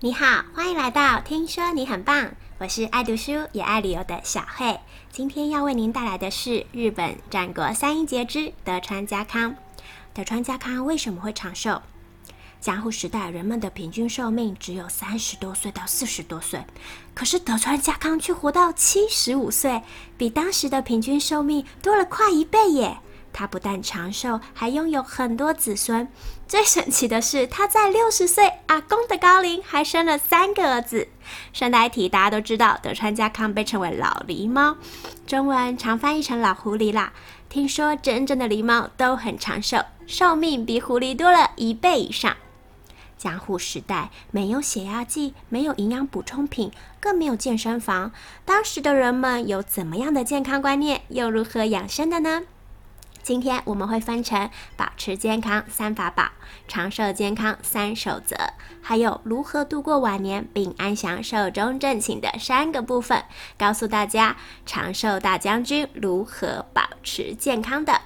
你好，欢迎来到听说你很棒，我是爱读书也爱旅游的小慧。今天要为您带来的是日本战国三英杰之德川家康。德川家康为什么会长寿？江户时代人们的平均寿命只有三十多岁到四十多岁，可是德川家康却活到七十五岁，比当时的平均寿命多了快一倍耶！他不但长寿，还拥有很多子孙。最神奇的是，他在六十岁阿公的高龄，还生了三个儿子。顺带一提，大家都知道德川家康被称为老狸猫，中文常翻译成老狐狸啦。听说真正的狸猫都很长寿，寿命比狐狸多了一倍以上。江户时代没有血压计，没有营养补充品，更没有健身房。当时的人们有怎么样的健康观念，又如何养生的呢？今天我们会分成保持健康三法宝、长寿健康三守则，还有如何度过晚年并安享寿终正寝的三个部分，告诉大家长寿大将军如何保持健康的。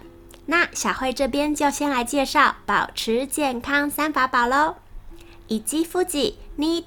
那小慧这边就先来介绍保持健康三法宝喽。一富士二鹰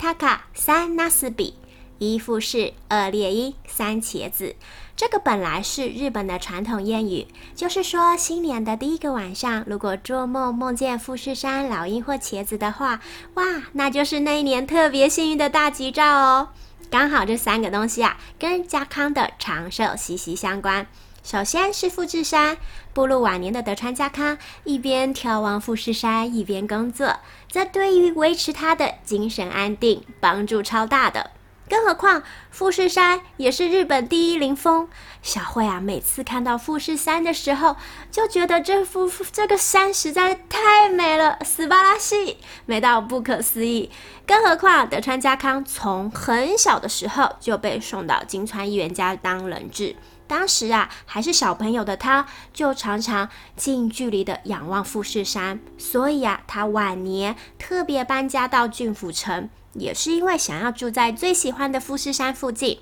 三茄子，一富士二猎鹰三茄子。这个本来是日本的传统谚语，就是说新年的第一个晚上，如果做梦梦见富士山、老鹰或茄子的话，哇，那就是那一年特别幸运的大吉兆哦。刚好这三个东西啊，跟家康的长寿息息相关。首先是富士山，步入晚年的德川家康一边眺望富士山，一边工作，这对于维持他的精神安定帮助超大的。更何况富士山也是日本第一灵峰，小慧啊，每次看到富士山的时候，就觉得这幅这个山实在太美了，斯巴拉西，美到不可思议。更何况德川家康从很小的时候就被送到金川议员家当人质，当时啊还是小朋友的他，就常常近距离的仰望富士山，所以啊，他晚年特别搬家到骏府城。也是因为想要住在最喜欢的富士山附近，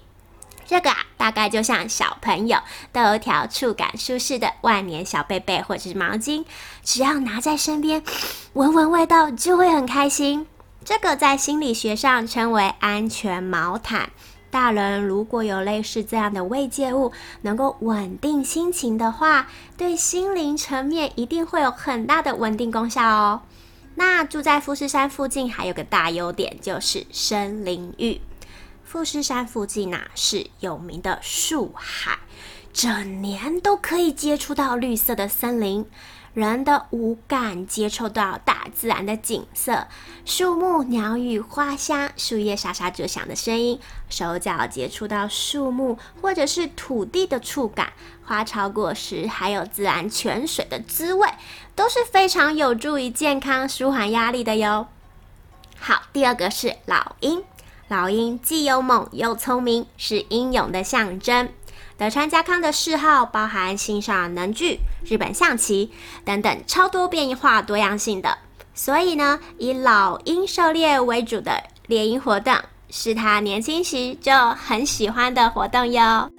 这个啊，大概就像小朋友都有条触感舒适的万年小被被或者是毛巾，只要拿在身边，闻闻味道就会很开心。这个在心理学上称为安全毛毯。大人如果有类似这样的慰藉物，能够稳定心情的话，对心灵层面一定会有很大的稳定功效哦。那住在富士山附近还有个大优点，就是森林浴。富士山附近呐、是有名的树海，整年都可以接触到绿色的森林，人的五感接触到大自然的景色，树木、鸟语、花香、树叶沙沙作响的声音，手脚接触到树木或者是土地的触感，花草果实，还有自然泉水的滋味。都是非常有助于健康、舒缓压力的哟。好，第二个是老鹰。老鹰既勇猛又聪明，是英勇的象征。德川家康的嗜好包含欣赏能剧、日本象棋等等超多变异化多样性的，所以呢，以老鹰狩猎为主的猎鹰活动，是他年轻时就很喜欢的活动哟。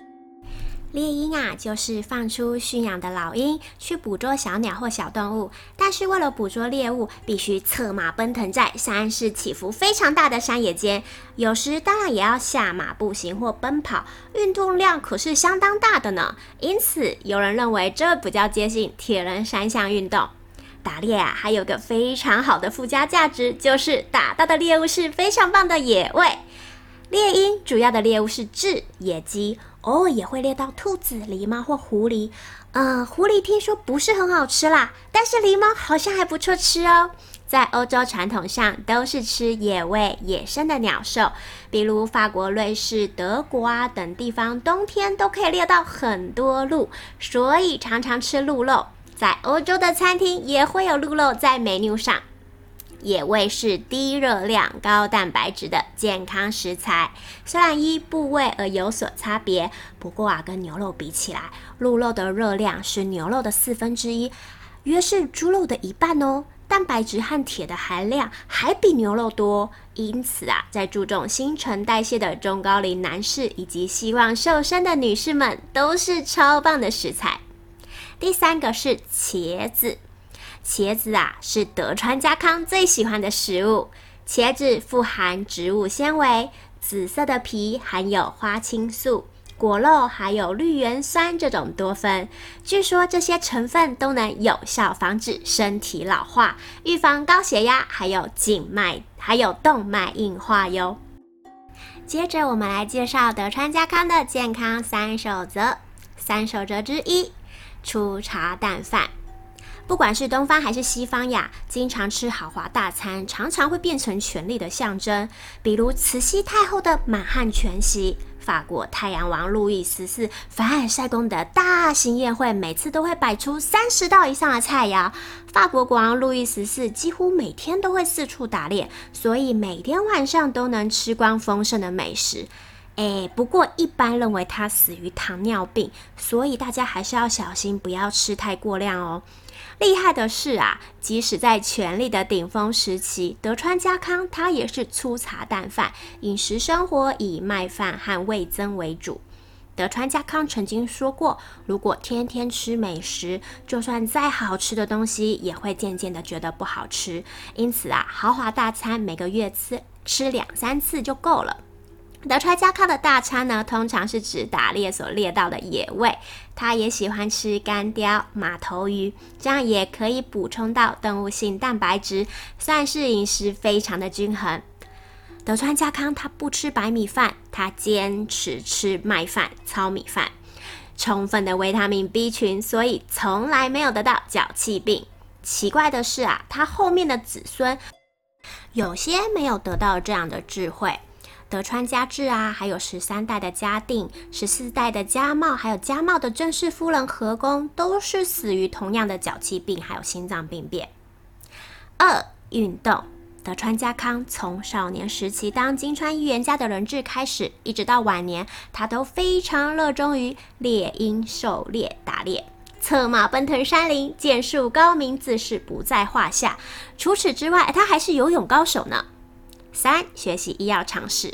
猎鹰啊，就是放出驯养的老鹰去捕捉小鸟或小动物，但是为了捕捉猎物，必须策马奔腾在山势起伏非常大的山野间，有时当然也要下马步行或奔跑，运动量可是相当大的呢。因此，有人认为这比较接近铁人三项运动。打猎啊，还有个非常好的附加价值，就是打到的猎物是非常棒的野味。猎鹰主要的猎物是雉、野鸡，偶尔也会猎到兔子、狸猫或狐狸。呃，狐狸听说不是很好吃啦，但是狸猫好像还不错吃哦。在欧洲传统上都是吃野味、野生的鸟兽，比如法国、瑞士、德国啊等地方，冬天都可以猎到很多鹿，所以常常吃鹿肉。在欧洲的餐厅也会有鹿肉在 menu 上。野味是低热量、高蛋白质的健康食材，虽然依部位而有所差别，不过啊，跟牛肉比起来，鹿肉的热量是牛肉的四分之一，约是猪肉的一半哦。蛋白质和铁的含量还比牛肉多，因此啊，在注重新陈代谢的中高龄男士以及希望瘦身的女士们，都是超棒的食材。第三个是茄子。茄子啊，是德川家康最喜欢的食物。茄子富含植物纤维，紫色的皮含有花青素，果肉含有绿原酸这种多酚。据说这些成分都能有效防止身体老化，预防高血压，还有静脉还有动脉硬化哟。接着我们来介绍德川家康的健康三守则。三守则之一：粗茶淡饭。不管是东方还是西方呀，经常吃豪华大餐，常常会变成权力的象征。比如慈禧太后的满汉全席，法国太阳王路易十四凡尔赛宫的大型宴会，每次都会摆出三十道以上的菜肴。法国国王路易十四几乎每天都会四处打猎，所以每天晚上都能吃光丰盛的美食。诶，不过一般认为他死于糖尿病，所以大家还是要小心，不要吃太过量哦。厉害的是啊，即使在权力的顶峰时期，德川家康他也是粗茶淡饭，饮食生活以麦饭和味噌为主。德川家康曾经说过，如果天天吃美食，就算再好吃的东西，也会渐渐的觉得不好吃。因此啊，豪华大餐每个月吃吃两三次就够了。德川家康的大餐呢，通常是指打猎所猎到的野味。他也喜欢吃干鯛、马头鱼，这样也可以补充到动物性蛋白质，算是饮食非常的均衡。德川家康他不吃白米饭，他坚持吃麦饭、糙米饭，充分的维他命 B 群，所以从来没有得到脚气病。奇怪的是啊，他后面的子孙有些没有得到这样的智慧。德川家治啊，还有十三代的家定、十四代的家茂，还有家茂的正室夫人和宫，都是死于同样的脚气病，还有心脏病变。二、运动。德川家康从少年时期当金川预言家的人质开始，一直到晚年，他都非常热衷于猎鹰、狩猎、打猎，策马奔腾山林，剑术高明，自是不在话下。除此之外，他还是游泳高手呢。三、学习医药常识。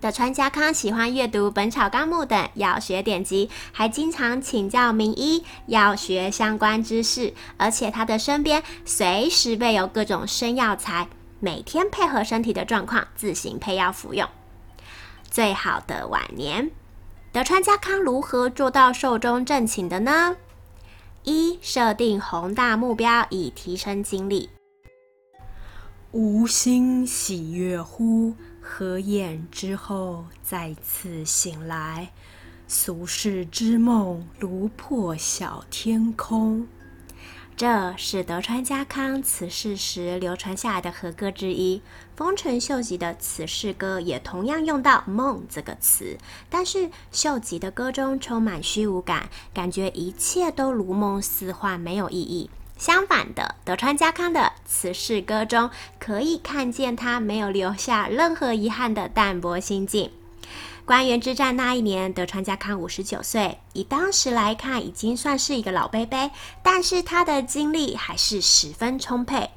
德川家康喜欢阅读《本草纲目》等药学典籍，还经常请教名医药学相关知识。而且他的身边随时备有各种生药材，每天配合身体的状况自行配药服用。最好的晚年，德川家康如何做到寿终正寝的呢？一、设定宏大目标以提升精力。吾心喜悦乎？合眼之后，再次醒来，俗世之梦如破晓天空。这是德川家康辞世时流传下来的和歌之一。丰臣秀吉的辞世歌也同样用到“梦”这个词，但是秀吉的歌中充满虚无感，感觉一切都如梦似幻，没有意义。相反的，德川家康的辞世歌中可以看见他没有留下任何遗憾的淡泊心境。关原之战那一年，德川家康五十九岁，以当时来看已经算是一个老伯伯，但是他的精力还是十分充沛。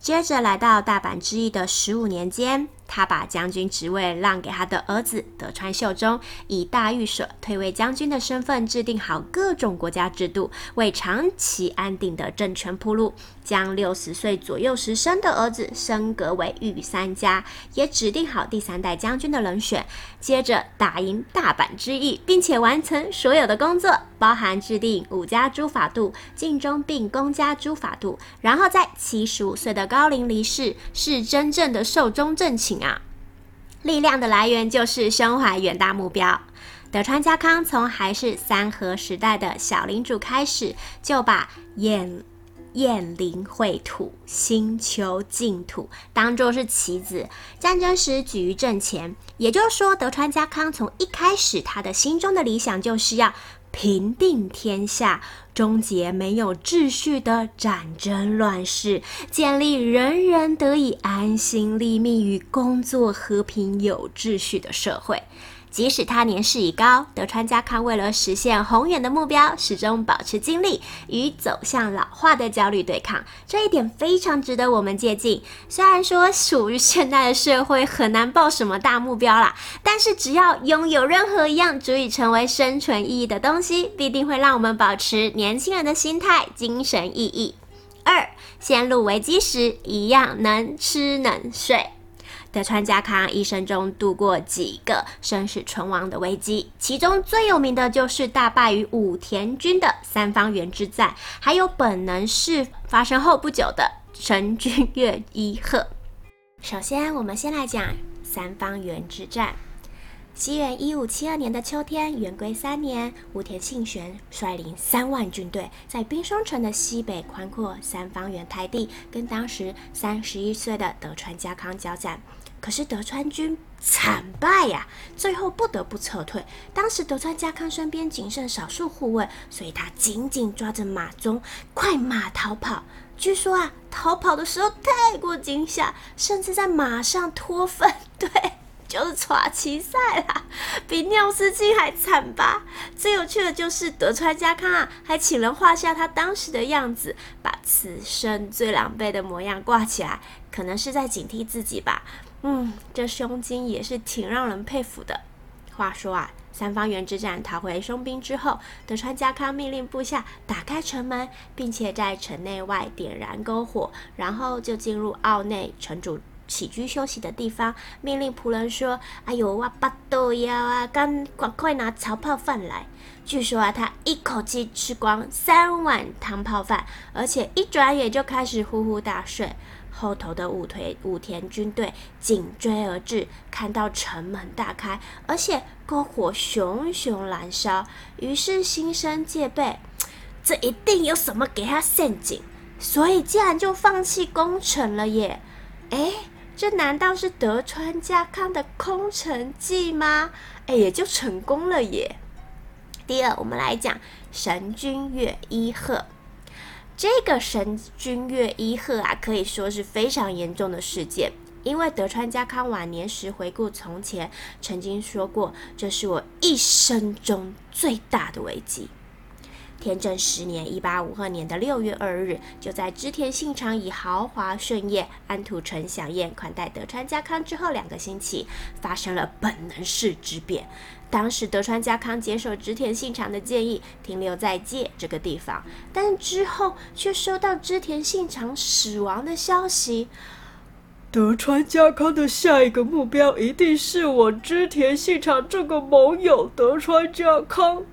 接着来到大阪之役的十五年间。他把将军职位让给他的儿子德川秀忠，以大御舍退位将军的身份制定好各种国家制度，为长期安定的政权铺路。将六十岁左右时生的儿子升格为御三家，也指定好第三代将军的人选。接着打赢大阪之役，并且完成所有的工作，包含制定武家诸法度、尽忠并公家诸法度，然后在七十五岁的高龄离世，是真正的寿终正寝啊！力量的来源就是胸怀远大目标。德川家康从还是三河时代的小领主开始，就把燕燕灵秽土、心求净土当作是棋子，战争时举于阵前。也就是说，德川家康从一开始，他的心中的理想就是要平定天下，终结没有秩序的战争乱世，建立人人得以安心立命与工作和平有秩序的社会。即使他年事已高，德川家康为了实现宏远的目标，始终保持精力，与走向老化的焦虑对抗。这一点非常值得我们借鉴。虽然说属于现代的社会很难抱什么大目标啦，但是只要拥有任何一样足以成为生存意义的东西，必定会让我们保持年轻人的心态、精神意义。二，陷入危机时一样能吃能睡。德川家康一生中度过几个生死存亡的危机，其中最有名的就是大败于武田军的三方原之战，还有本能寺发生后不久的神君越一贺。首先，我们先来讲三方原之战。西元一五七二年的秋天，元龟三年，武田信玄率领三万军队，在兵松城的西北宽阔三方原台地，跟当时三十一岁的德川家康交战。可是德川军惨败呀，最后不得不撤退。当时德川家康身边仅剩少数护卫，所以他紧紧抓着马鬃，快马逃跑。据说啊，逃跑的时候太过惊吓，甚至在马上脱粪。对。就是耍奇赛啦，比尿失禁还惨吧？最有趣的就是德川家康啊，还请人画下他当时的样子，把此生最狼狈的模样挂起来，可能是在警惕自己吧。嗯，这胸襟也是挺让人佩服的。话说啊，三方原之战逃回松兵之后，德川家康命令部下打开城门，并且在城内外点燃篝火，然后就进入奥内城主起居休息的地方，命令仆人说：“哎呦，我巴肚枵啊，赶快拿草泡饭来。”据说啊，他一口气吃光三碗汤泡饭，而且一转眼就开始呼呼大睡。后头的武田武田军队紧追而至，看到城门大开，而且篝火熊熊燃烧，于是心生戒备，这一定有什么给他陷阱，所以竟然就放弃攻城了耶！哎。这难道是德川家康的空城计吗？哎，也就成功了耶。第二，我们来讲神君越伊贺。这个神君越伊贺啊，可以说是非常严重的事件，因为德川家康晚年时回顾从前，曾经说过：“这是我一生中最大的危机。”天正十年（一八五二年的六月二日），就在织田信长以豪华盛宴、安土城享宴款待德川家康之后两个星期，发生了本能寺之变。当时德川家康接受织田信长的建议，停留在界这个地方，但之后却收到织田信长死亡的消息。德川家康的下一个目标一定是我织田信长这个盟友德川家康。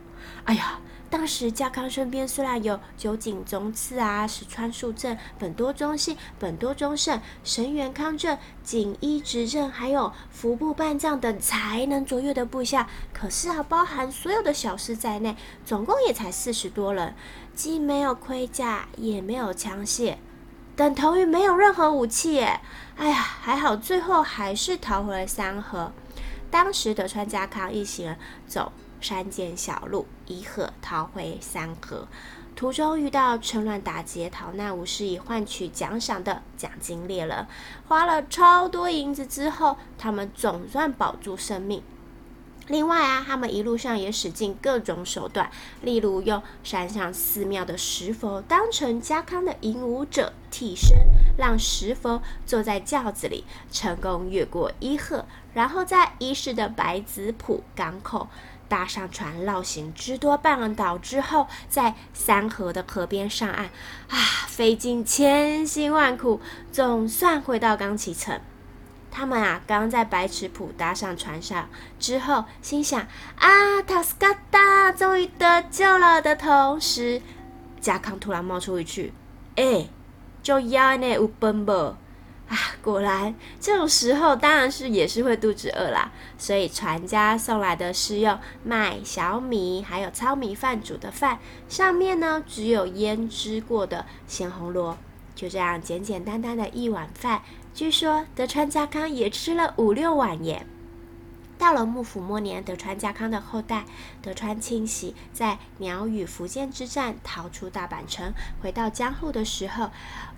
哎呀！当时家康身边虽然有酒井宗次啊、石川数正、本多忠信、本多忠胜、神原康正、锦衣直政，还有服部半藏等才能卓越的部下，可是啊，包含所有的小师在内，总共也才四十多人，既没有盔甲，也没有枪械，等同于没有任何武器耶。哎呀，还好最后还是逃回了三河。当时德川家康一行人走。山间小路，伊贺逃回三河，途中遇到趁乱打劫逃难武士以换取奖赏的奖金猎人，花了超多银子之后，他们总算保住生命。另外啊，他们一路上也使尽各种手段，例如用山上寺庙的石佛当成家康的引武者替身，让石佛坐在轿子里，成功越过伊贺，然后在伊势的白子浦港口。搭上船绕行知多半岛之后，在三河的河边上岸，啊，费尽千辛万苦，总算回到冈崎城。他们啊，刚在白池浦搭上船上之后，心想啊，塔斯嘎达终于得救了的同时，家康突然冒出一句：“哎，就要那乌奔不？”啊，果然这种时候当然是也是会肚子饿啦，所以船家送来的是用麦、小米还有糙米饭煮的饭，上面呢只有腌制过的鲜红萝，就这样简简单单的一碗饭，据说德川家康也吃了五六碗耶。到了幕府末年，德川家康的后代德川庆喜在鸟羽伏见之战逃出大阪城，回到江户的时候，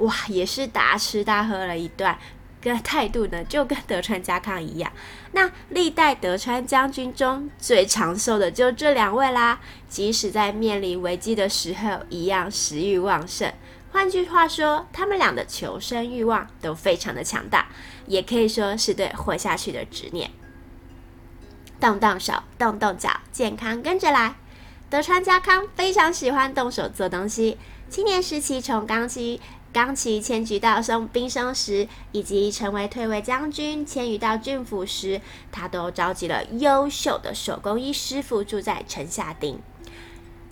哇，也是大吃大喝了一段，跟态度呢就跟德川家康一样。那历代德川将军中最长寿的就这两位啦，即使在面临危机的时候，一样食欲旺盛。换句话说，他们俩的求生欲望都非常的强大，也可以说是对活下去的执念。动动手，动动脚，健康跟着来。德川家康非常喜欢动手做东西，青年时期从冈崎冈崎迁居到松兵松时，以及成为退位将军迁移到郡府时，他都召集了优秀的手工艺师傅住在城下町。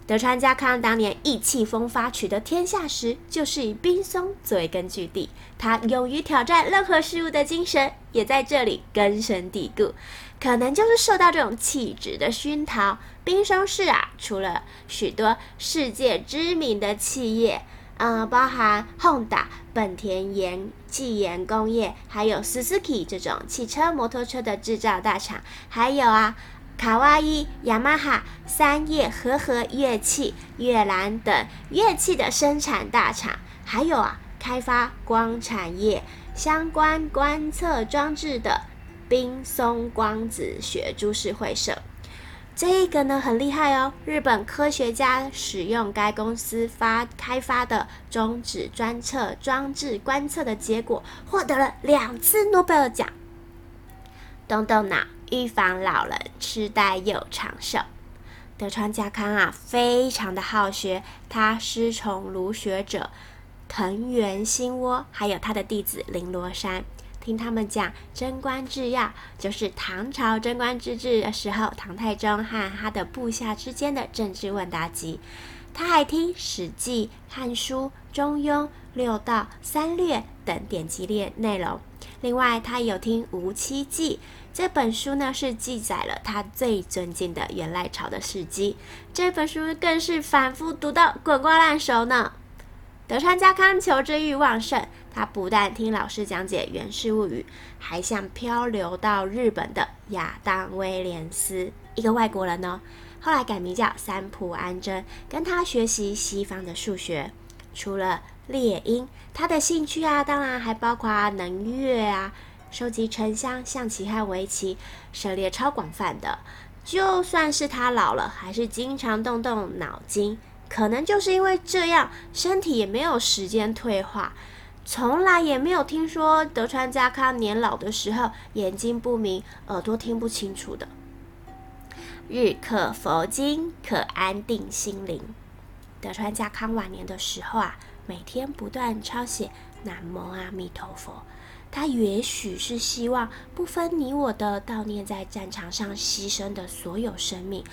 德川家康当年意气风发取得天下时，就是以兵松作为根据地。他勇于挑战任何事物的精神，也在这里根深蒂固。可能就是受到这种气质的熏陶，滨松市啊，除了许多世界知名的企业，呃，包含 Honda、本田盐、技研工业，还有 Suzuki 这种汽车、摩托车的制造大厂，还有啊。卡哇伊、雅马哈、三叶、和和乐器、越南等乐器的生产大厂，还有啊，开发光产业相关观测装置的冰松光子学株式会社。这个呢很厉害哦，日本科学家使用该公司发开发的中子专测装置观测的结果，获得了两次诺贝尔奖。动动脑。预防老人痴呆又长寿。德川家康啊，非常的好学，他师从儒学者藤原新窝，还有他的弟子綾罗山，听他们讲《贞观制要》，就是唐朝贞观之治的时候，唐太宗和他的部下之间的政治问答集。他还听《史记》《汉书》《中庸》《六道》《三略》等典籍列内容。另外，他有听《吴七记》。这本书呢，是记载了他最尊敬的元赖朝的事迹。这本书更是反复读到滚瓜烂熟呢。德川家康求知欲旺盛，他不但听老师讲解《源氏物语》，还像漂流到日本的亚当威廉斯，一个外国人呢，后来改名叫三浦安真，跟他学习西方的数学。除了猎鹰，他的兴趣啊，当然还包括能乐啊。收集沉香、象棋和围棋，涉猎超广泛的。就算是他老了，还是经常动动脑筋。可能就是因为这样，身体也没有时间退化，从来也没有听说德川家康年老的时候眼睛不明、耳朵听不清楚的。日课佛经，可安定心灵。德川家康晚年的时候啊，每天不断抄写“南无阿弥陀佛”。他也许是希望不分你我的悼念在战场上牺牲的所有生命，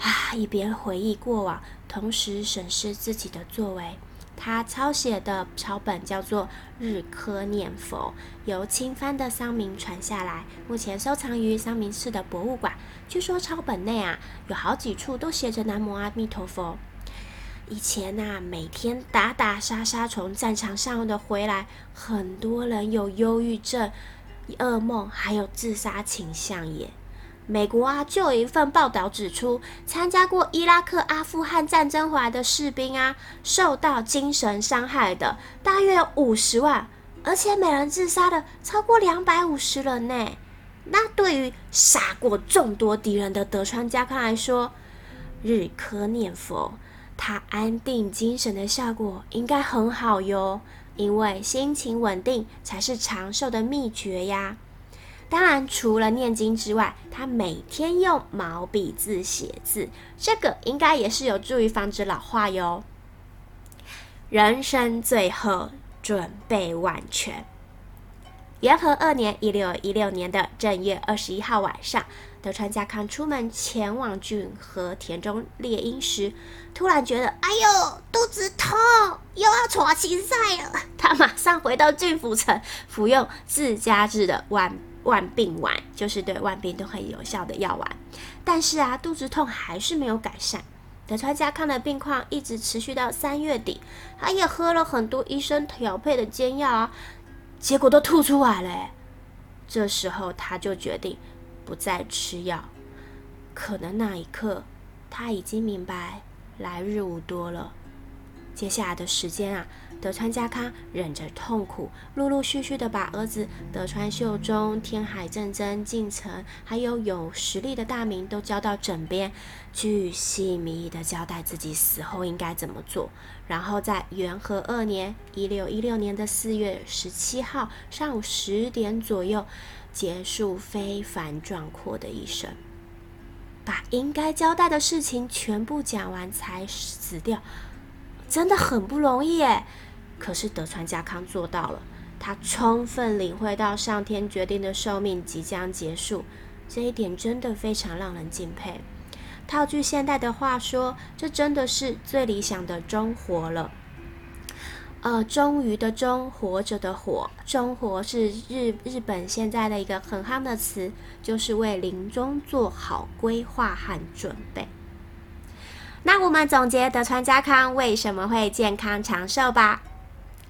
啊，一边回忆过往，同时审视自己的作为。他抄写的抄本叫做《日科念佛》，由清藩的桑明传下来，目前收藏于桑明市的博物馆。据说抄本内啊，有好几处都写着“南无阿弥陀佛”。以前呐、啊，每天打打杀杀从战场上的回来，很多人有忧郁症、噩梦，还有自杀倾向耶。美国啊，就有一份报道指出，参加过伊拉克、阿富汗战争回来的士兵啊，受到精神伤害的大约有五十万，而且每人自杀的超过两百五十人呢。那对于杀过众多敌人的德川家康来说，日科念佛。他安定精神的效果应该很好哟，因为心情稳定才是长寿的秘诀呀。当然，除了念经之外，他每天用毛笔字写字，这个应该也是有助于防止老化哟。人生最后准备万全。元和二年（一六一六年的正月二十一号晚上）。德川家康出门前往骏河田中猎鹰时，突然觉得哎呦肚子痛，又要喘气赛了。他马上回到骏府城，服用自家制的万万病丸，就是对万病都很有效的药丸。但是啊，肚子痛还是没有改善。德川家康的病况一直持续到三月底，他也喝了很多医生调配的煎药啊，结果都吐出来了。这时候他就决定。不再吃药，可能那一刻他已经明白来日无多了。接下来的时间啊，德川家康忍着痛苦，陆陆续续的把儿子德川秀忠、天海正真、近藤，还有有实力的大名都叫到枕边，巨细靡遗的交代自己死后应该怎么做。然后在元和二年（一六一六年的四月十七号上午十点左右）。结束非凡壮阔的一生，把应该交代的事情全部讲完才死掉，真的很不容易耶。可是德川家康做到了，他充分领会到上天决定的寿命即将结束，这一点真的非常让人敬佩。套句现代的话说，这真的是最理想的终活了。呃，终于的终，活着的活，终活是日日本现在的一个很夯的词，就是为临终做好规划和准备。那我们总结德川家康为什么会健康长寿吧。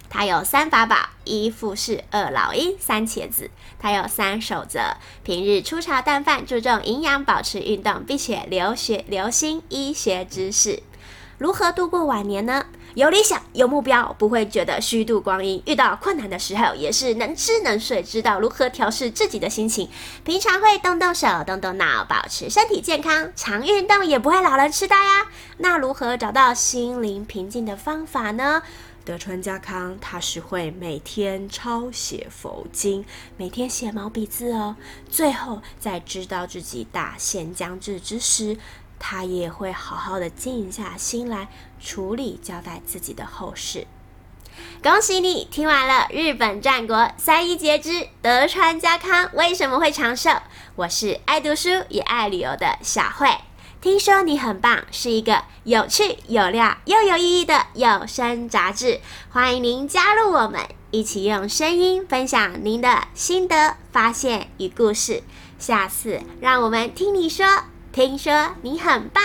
他有三法宝：一富士，二老鹰，三茄子。他有三守则：平日粗茶淡饭，注重营养，保持运动，并且留学留心医学知识。如何度过晚年呢？有理想，有目标，不会觉得虚度光阴。遇到困难的时候，也是能吃能睡，知道如何调试自己的心情。平常会动动手，动动脑，保持身体健康。常运动也不会老人痴呆呀。那如何找到心灵平静的方法呢？德川家康他是会每天抄写佛经，每天写毛笔字哦。最后在知道自己大限将至之时，他也会好好的静下心来处理交代自己的后事。恭喜你听完了日本战国三一节之德川家康为什么会长寿？我是爱读书也爱旅游的小慧。听说你很棒，是一个有趣、有料又有意义的有声杂志。欢迎您加入我们，一起用声音分享您的心得、发现与故事。下次让我们听你说。听说你很棒。